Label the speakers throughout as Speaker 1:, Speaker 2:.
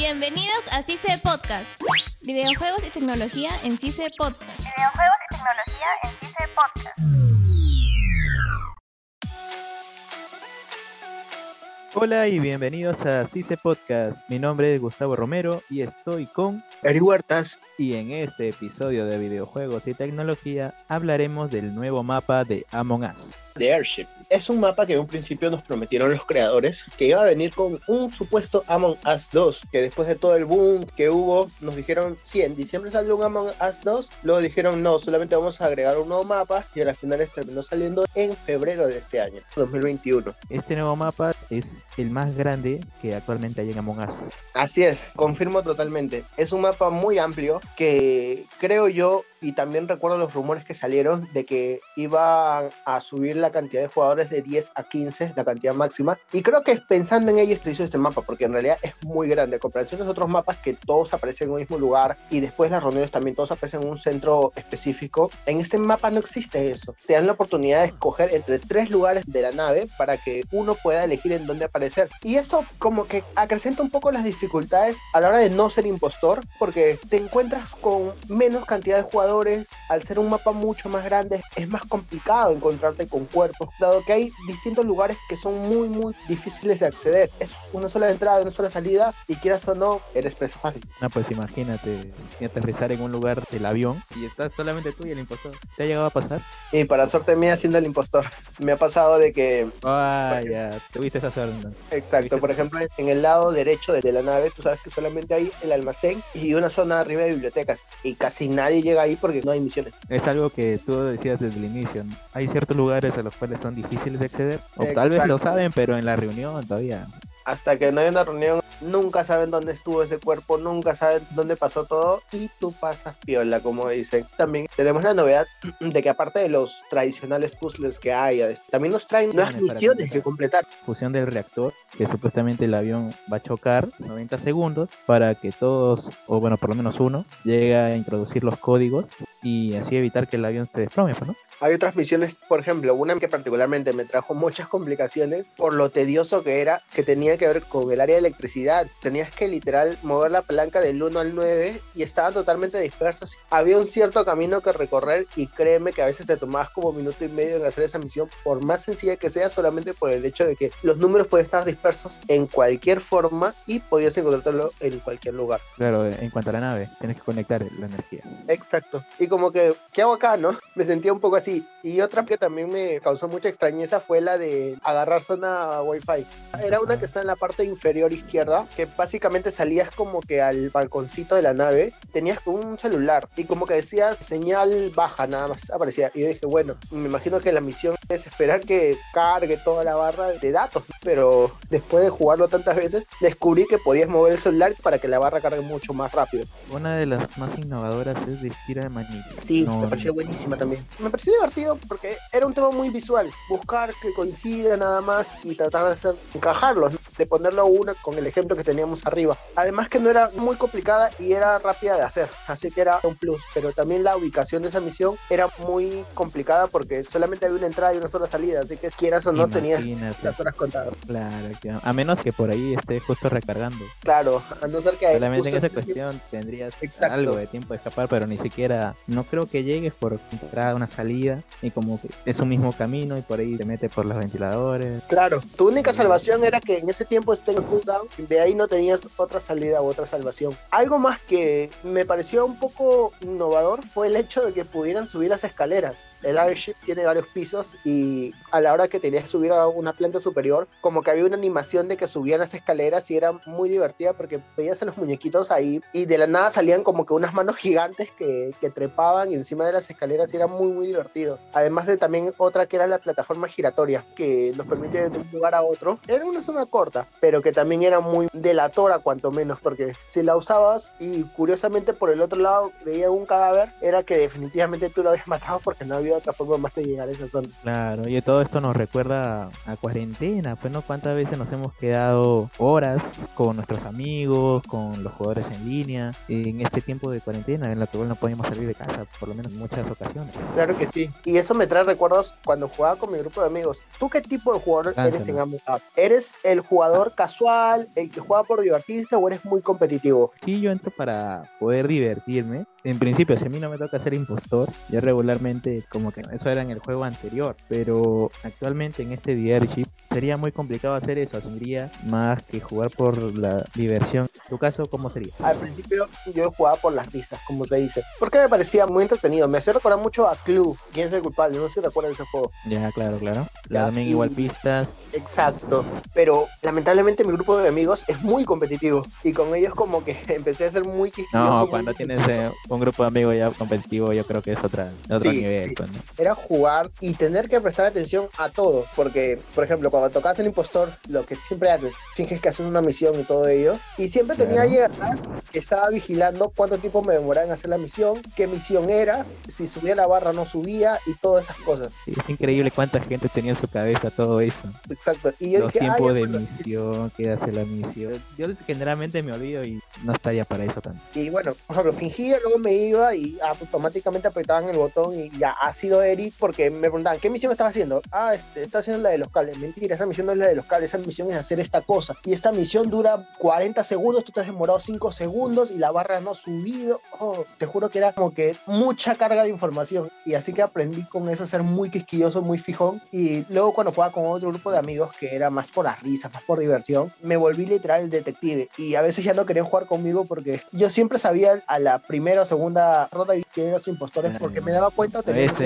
Speaker 1: Bienvenidos a CICE Podcast. Videojuegos y tecnología en CICE Podcast.
Speaker 2: Videojuegos y tecnología en CICE Podcast.
Speaker 3: Hola y bienvenidos a CICE Podcast. Mi nombre es Gustavo Romero y estoy con
Speaker 4: Eri Huertas.
Speaker 3: y en este episodio de videojuegos y tecnología hablaremos del nuevo mapa de Among Us.
Speaker 4: De Airship. Es un mapa que en un principio nos prometieron los creadores que iba a venir con un supuesto Among Us 2, que después de todo el boom que hubo, nos dijeron, sí, en diciembre salió un Among Us 2, luego dijeron, no, solamente vamos a agregar un nuevo mapa y a las finales terminó saliendo en febrero de este año, 2021.
Speaker 3: Este nuevo mapa es el más grande que actualmente hay en Among Us.
Speaker 4: Así es, confirmo totalmente. Es un mapa muy amplio que creo yo, y también recuerdo los rumores que salieron de que iban a subir la cantidad de jugadores de 10 a 15, la cantidad máxima. Y creo que pensando en ello se hizo este mapa, porque en realidad es muy grande. A comparación de otros mapas que todos aparecen en un mismo lugar y después las reuniones también todos aparecen en un centro específico. En este mapa no existe eso. Te dan la oportunidad de escoger entre tres lugares de la nave para que uno pueda elegir en dónde aparecer. Y eso como que acrecenta un poco las dificultades a la hora de no ser impostor, porque te encuentras con menos cantidad de jugadores. Al ser un mapa mucho más grande, es más complicado encontrarte con cuerpos, dado que hay distintos lugares que son muy, muy difíciles de acceder. Es una sola entrada, una sola salida, y quieras o no, eres presa fácil.
Speaker 3: No, pues imagínate aterrizar en un lugar del avión y estás solamente tú y el impostor. ¿Te ha llegado a pasar?
Speaker 4: Y para suerte mía, siendo el impostor, me ha pasado de que
Speaker 3: Ah, ya, tuviste esa suerte. ¿no?
Speaker 4: Exacto, por ejemplo, en el lado derecho de la nave, tú sabes que solamente hay el almacén y una zona arriba de bibliotecas. Y casi nadie llega ahí porque no hay misiones.
Speaker 3: Es algo que tú decías desde el inicio. ¿no? Hay ciertos lugares a los cuales son difíciles de acceder. O tal vez lo saben, pero en la reunión todavía.
Speaker 4: Hasta que no hay una reunión, nunca saben dónde estuvo ese cuerpo, nunca saben dónde pasó todo y tú pasas piola, como dicen. También tenemos la novedad de que aparte de los tradicionales puzzles que hay, también nos traen nuevas misiones que completar.
Speaker 3: fusión del reactor, que supuestamente el avión va a chocar 90 segundos para que todos, o bueno, por lo menos uno, llegue a introducir los códigos y así evitar que el avión se desplome, pues, ¿no?
Speaker 4: Hay otras misiones, por ejemplo, una que particularmente me trajo muchas complicaciones por lo tedioso que era, que tenía que ver con el área de electricidad. Tenías que literal mover la palanca del 1 al 9 y estaban totalmente dispersos. Había un cierto camino que recorrer y créeme que a veces te tomabas como minuto y medio en hacer esa misión, por más sencilla que sea, solamente por el hecho de que los números pueden estar dispersos en cualquier forma y podías encontrarlo en cualquier lugar.
Speaker 3: Claro, en cuanto a la nave, tienes que conectar la energía.
Speaker 4: Exacto. Y como que, ¿qué hago acá, no? Me sentía un poco así. Y otra que también me causó mucha extrañeza fue la de agarrar zona Wi-Fi. Era una que está en la parte inferior izquierda, que básicamente salías como que al balconcito de la nave, tenías un celular y como que decías señal baja, nada más aparecía. Y yo dije, bueno, me imagino que la misión es esperar que cargue toda la barra de datos, pero después de jugarlo tantas veces, descubrí que podías mover el celular para que la barra cargue mucho más rápido.
Speaker 3: Una de las más innovadoras es de tira de manito.
Speaker 4: Sí,
Speaker 3: No,
Speaker 4: me pareció buenísima también. Me pareció divertido porque era un tema muy visual. Buscar que coincida nada más y tratar de hacer encajarlos, ¿no? De ponerlo una con el ejemplo que teníamos arriba. Además que no era muy complicada y era rápida de hacer, así que era un plus. Pero también la ubicación de esa misión era muy complicada porque solamente había una entrada y una sola salida, así que quieras o no tenías las horas contadas.
Speaker 3: Claro, a menos que por ahí esté justo recargando.
Speaker 4: Claro, a no ser que
Speaker 3: Solamente en esa cuestión tendrías
Speaker 4: Exacto.
Speaker 3: algo de tiempo de escapar, pero ni siquiera, no creo que llegues por entrada, una salida, y como que es un mismo camino y por ahí te mete por los ventiladores.
Speaker 4: Claro, tu única salvación era que en ese tiempo esté en cooldown, de ahí no tenías otra salida u otra salvación. Algo más que me pareció un poco innovador fue el hecho de que pudieran subir las escaleras. El airship tiene varios pisos y a la hora que tenías que subir a una planta superior, como que había una animación de que subían las escaleras y era muy divertida porque veías a los muñequitos ahí y de la nada salían como que unas manos gigantes que, que trepaban encima de las escaleras y era muy muy divertido. Además de también otra que era la plataforma giratoria que nos permite de un lugar a otro. Era una zona corta, pero que también era muy delatora cuanto menos porque si la usabas y curiosamente por el otro lado veía un cadáver, era que definitivamente tú lo habías matado porque no había otra forma más de llegar a esa zona.
Speaker 3: Claro, y todo esto nos recuerda a cuarentena, pues no cuántas veces nos hemos quedado horas con nuestros amigos, con los jugadores en línea, en este tiempo de cuarentena en la cual no podíamos salir de casa, por lo menos en muchas ocasiones.
Speaker 4: Claro que sí. Y eso me trae recuerdos cuando jugaba con mi grupo de amigos. ¿Tú qué tipo de jugador eres en Among Us? ¿Eres el jugador jugador casual, el que juega por divertirse o eres muy competitivo?
Speaker 3: Sí, yo entro para poder divertirme. En principio, si a mí no me toca ser impostor, yo regularmente, como que eso era en el juego anterior, pero actualmente en este Chip sería muy complicado hacer eso, sería más que jugar por la diversión. ¿Tu caso cómo sería?
Speaker 4: Al principio yo jugaba por las risas, como se dice, porque me parecía muy entretenido. Me hacía recordar mucho a Clue, quién es el culpable, no sé si recuerdan ese juego.
Speaker 3: Ya, claro, claro. La
Speaker 4: Ya,
Speaker 3: también
Speaker 4: y-
Speaker 3: igual pistas.
Speaker 4: Exacto, pero lamentablemente mi grupo de amigos es muy competitivo y con ellos como que empecé a ser muy quisquilloso.
Speaker 3: No, cuando tienes eh, un grupo de amigos ya competitivo, yo creo que es otra, otro
Speaker 4: Sí,
Speaker 3: nivel.
Speaker 4: sí.
Speaker 3: pues,
Speaker 4: era jugar y tener que prestar atención a todo. Porque, por ejemplo, cuando tocas el impostor, lo que siempre haces, finges que haces una misión y todo ello. Y siempre tenía
Speaker 3: Claro.
Speaker 4: alguien atrás que estaba vigilando cuánto tiempo me demoraba en hacer la misión, qué misión era, si subía la barra o no subía y todas esas cosas.
Speaker 3: Sí, es increíble cuánta gente tenía en su cabeza todo eso.
Speaker 4: Exacto. Y yo
Speaker 3: Los
Speaker 4: dije, "Ah,
Speaker 3: tiempos de
Speaker 4: bueno".
Speaker 3: Misión, qué hace la misión. Yo generalmente me olvido y no estaría para eso tanto.
Speaker 4: Y bueno, por ejemplo, fingía, luego me iba y automáticamente apretaban el botón y ya ha sido Eric porque me preguntaban, ¿qué misión estaba haciendo? Ah, este, está haciendo la de los cables. Mentira, esa misión no es la de los cables, esa misión es hacer esta cosa. Y esta misión dura 40 segundos, tú te has demorado 5 segundos y la barra no ha subido. Oh, te juro que era como que mucha carga de información. Y así que aprendí con eso a ser muy quisquilloso, muy fijón. Y luego cuando jugaba con otro grupo de amigos que era más por las risas, más por diversión, me volví literal detective. Y a veces ya no querían jugar conmigo porque yo siempre sabía a la primera o segunda ronda quién eran los impostores porque me daba cuenta. Cosas.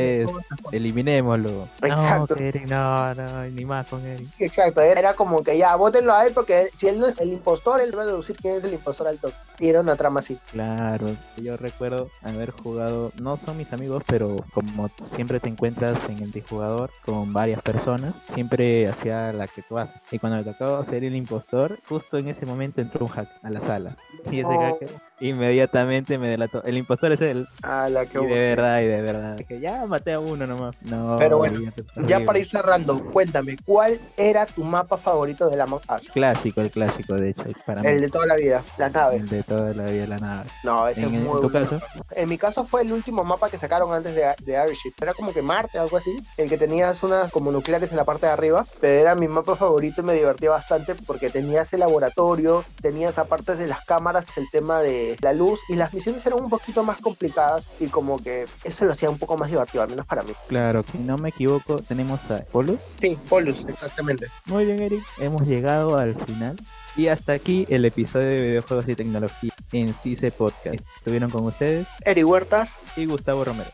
Speaker 3: eliminémoslo.
Speaker 4: Exacto.
Speaker 3: No, Eric, no, no, ni más con Eric.
Speaker 4: Exacto, era como que ya, votenlo a él porque si él no es el impostor, él va a deducir quién es el impostor al toque. Y era una trama así.
Speaker 3: Claro, yo recuerdo haber jugado, no son mis amigos, pero como siempre te encuentras en el jugador con varias personas, siempre hacía la que tú haces. Y cuando me tocaba ser el impostor, justo en ese momento entró un hack a la sala. Y ese
Speaker 4: Oh.
Speaker 3: hacker inmediatamente me delató. El impostor es él.
Speaker 4: A la que
Speaker 3: Y de verdad, y de verdad. Que ya maté a uno nomás. No,
Speaker 4: Pero bueno, Ya para ir cerrando, cuéntame, ¿cuál era tu mapa favorito de la Us?
Speaker 3: Clásico, el clásico, de hecho, para mí.
Speaker 4: El de toda la vida, la nave.
Speaker 3: El de toda la vida la nave.
Speaker 4: No, ese
Speaker 3: En,
Speaker 4: es
Speaker 3: en
Speaker 4: muy
Speaker 3: tu
Speaker 4: bueno.
Speaker 3: caso,
Speaker 4: En mi caso fue el último mapa que sacaron antes de, de Airship. Era como que Marte, algo así. El que tenías unas como nucleares en la parte de arriba. Pero era mi mapa favorito y me divertía bastante porque tenías el laboratorio, tenías aparte de las cámaras el tema de la luz y las misiones eran un poquito más complicadas y como que eso lo hacía un poco más divertido, al menos para mí.
Speaker 3: claro, si no me equivoco, tenemos a Polus.
Speaker 4: Sí, Polus, exactamente.
Speaker 3: Muy bien, Eric. Hemos llegado al final. Y hasta aquí el episodio de videojuegos y tecnología en CICE Podcast. Estuvieron con ustedes
Speaker 4: Eri Huertas,
Speaker 3: y Gustavo Romero.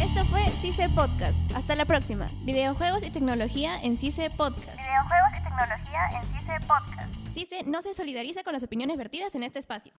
Speaker 1: Esto fue CICE Podcast. Hasta la próxima. Videojuegos y tecnología en CICE Podcast.
Speaker 2: Videojuegos y tecnología en CICE Podcast.
Speaker 1: CICE no se solidariza con las opiniones vertidas en este espacio.